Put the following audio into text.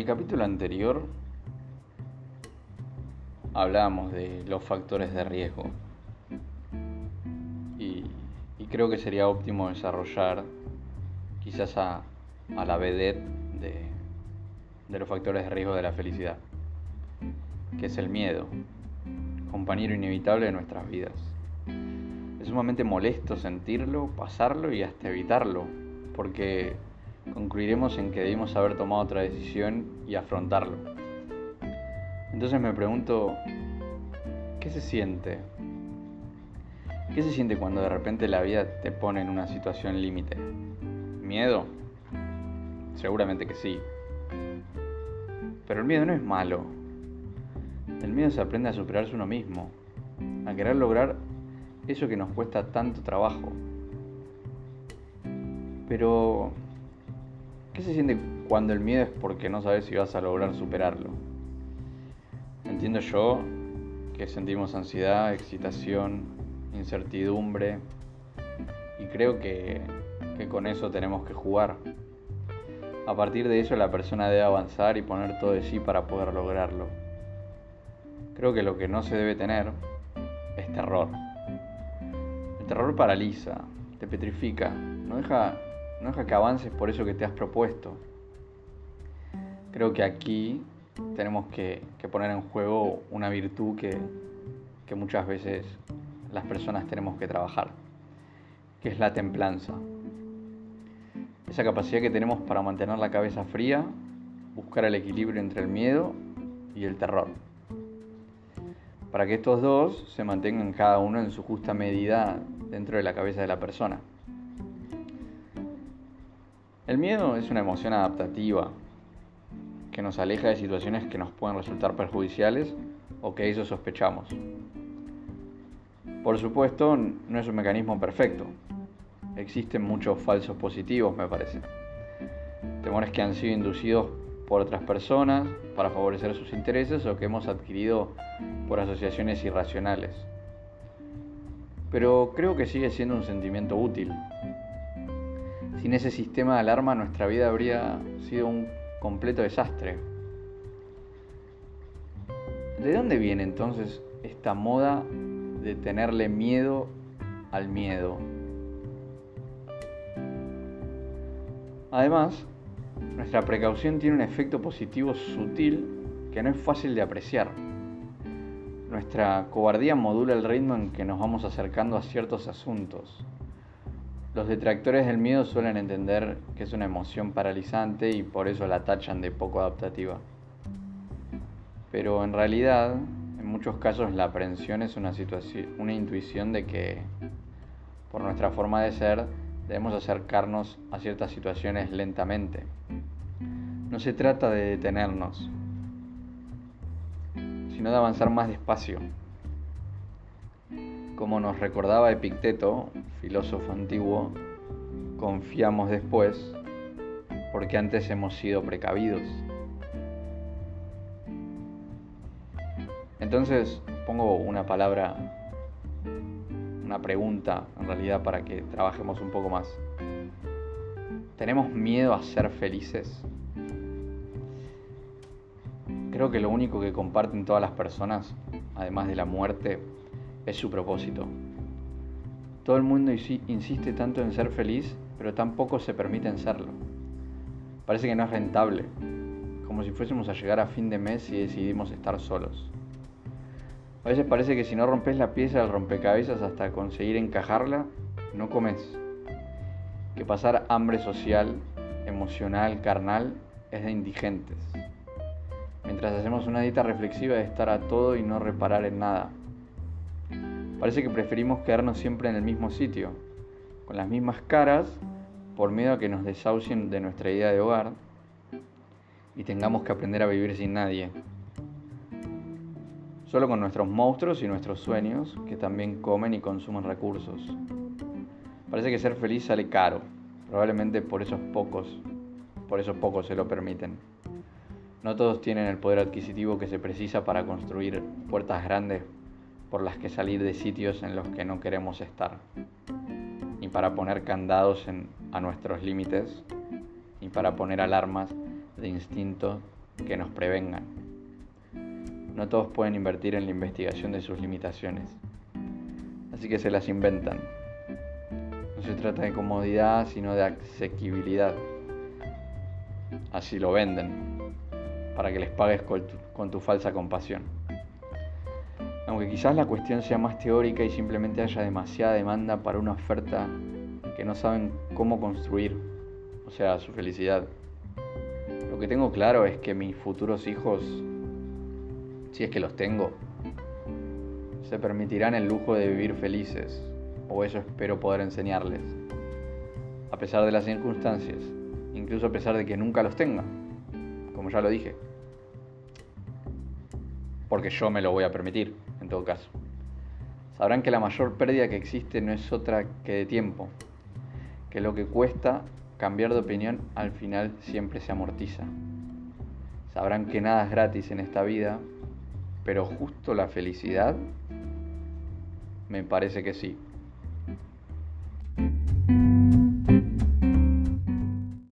el capítulo anterior hablábamos de los factores de riesgo y, creo que sería óptimo desarrollar quizás a, la vedette de, de los factores de riesgo de la felicidad, que es el miedo, compañero inevitable de nuestras vidas. Es sumamente molesto sentirlo, pasarlo y hasta evitarlo, porque concluiremos en que debimos haber tomado otra decisión y afrontarlo. Entonces me pregunto, ¿qué se siente? ¿Qué se siente cuando de repente la vida te pone en una situación límite? ¿Miedo? Seguramente que sí. Pero el miedo no es malo. El miedo se aprende a superarse uno mismo, a querer lograr eso que nos cuesta tanto trabajo. Pero ¿Qué se siente cuando el miedo es porque no sabes si vas a lograr superarlo? Entiendo yo que sentimos ansiedad, excitación, incertidumbre y creo que, que con eso tenemos que jugar. A partir de eso la persona debe avanzar y poner todo de sí para poder lograrlo. Creo que lo que no se debe tener es terror. El terror paraliza, te petrifica, no deja no deja que avances por eso que te has propuesto. Creo que aquí tenemos que, poner en juego una virtud que, que muchas veces las personas tenemos que trabajar, que es la templanza. Esa capacidad que tenemos para mantener la cabeza fría, buscar el equilibrio entre el miedo y el terror. Para que estos dos se mantengan cada uno en su justa medida dentro de la cabeza de la persona. El miedo es una emoción adaptativa que nos aleja de situaciones que nos pueden resultar perjudiciales o que eso sospechamos. Por supuesto, no es un mecanismo perfecto. Existen muchos falsos positivos, me parece. Temores que han sido inducidos por otras personas para favorecer sus intereses o que hemos adquirido por asociaciones irracionales. Pero creo que sigue siendo un sentimiento útil sin ese sistema de alarma nuestra vida habría sido un completo desastre. ¿De dónde viene entonces esta moda de tenerle miedo al miedo? Además, nuestra precaución tiene un efecto positivo sutil que no es fácil de apreciar. Nuestra cobardía modula el ritmo en que nos vamos acercando a ciertos asuntos. Los detractores del miedo suelen entender que es una emoción paralizante y por eso la tachan de poco adaptativa. Pero en realidad, en muchos casos la aprensión es una, una intuición de que, por nuestra forma de ser, debemos acercarnos a ciertas situaciones lentamente. No se trata de detenernos, sino de avanzar más despacio. Como nos recordaba Epicteto, filósofo antiguo, confiamos después porque antes hemos sido precavidos. Entonces pongo una palabra, una pregunta en realidad para que trabajemos un poco más. ¿Tenemos miedo a ser felices? Creo que lo único que comparten todas las personas, además de la muerte, es su propósito. Todo el mundo insiste tanto en ser feliz, pero tampoco se permiten serlo. Parece que no es rentable, como si fuésemos a llegar a fin de mes y decidimos estar solos. A veces parece que si no rompes la pieza del rompecabezas hasta conseguir encajarla, no comes. Que pasar hambre social, emocional, carnal, es de indigentes. Mientras hacemos una dieta reflexiva de estar a todo y no reparar en nada. Parece que preferimos quedarnos siempre en el mismo sitio, con las mismas caras, por miedo a que nos desahucien de nuestra idea de hogar y tengamos que aprender a vivir sin nadie. Solo con nuestros monstruos y nuestros sueños, que también comen y consumen recursos. Parece que ser feliz sale caro, probablemente por esos pocos, por esos pocos se lo permiten. No todos tienen el poder adquisitivo que se precisa para construir puertas grandes por las que salir de sitios en los que no queremos estar, ni para poner candados a nuestros límites, ni para poner alarmas de instinto que nos prevengan. No todos pueden invertir en la investigación de sus limitaciones, así que se las inventan. No se trata de comodidad, sino de asequibilidad. Así lo venden, para que les pagues con tu, falsa compasión. Aunque quizás la cuestión sea más teórica y simplemente haya demasiada demanda para una oferta que no saben cómo construir, o sea, su felicidad. Lo que tengo claro es que mis futuros hijos, si es que los tengo, se permitirán el lujo de vivir felices, o eso espero poder enseñarles, a pesar de las circunstancias, incluso a pesar de que nunca los tenga, como ya lo dije. Porque yo me lo voy a permitir, todo caso. Sabrán que la mayor pérdida que existe no es otra que de tiempo, que lo que cuesta cambiar de opinión al final siempre se amortiza. Sabrán que nada es gratis en esta vida, pero justo la felicidad me parece que sí.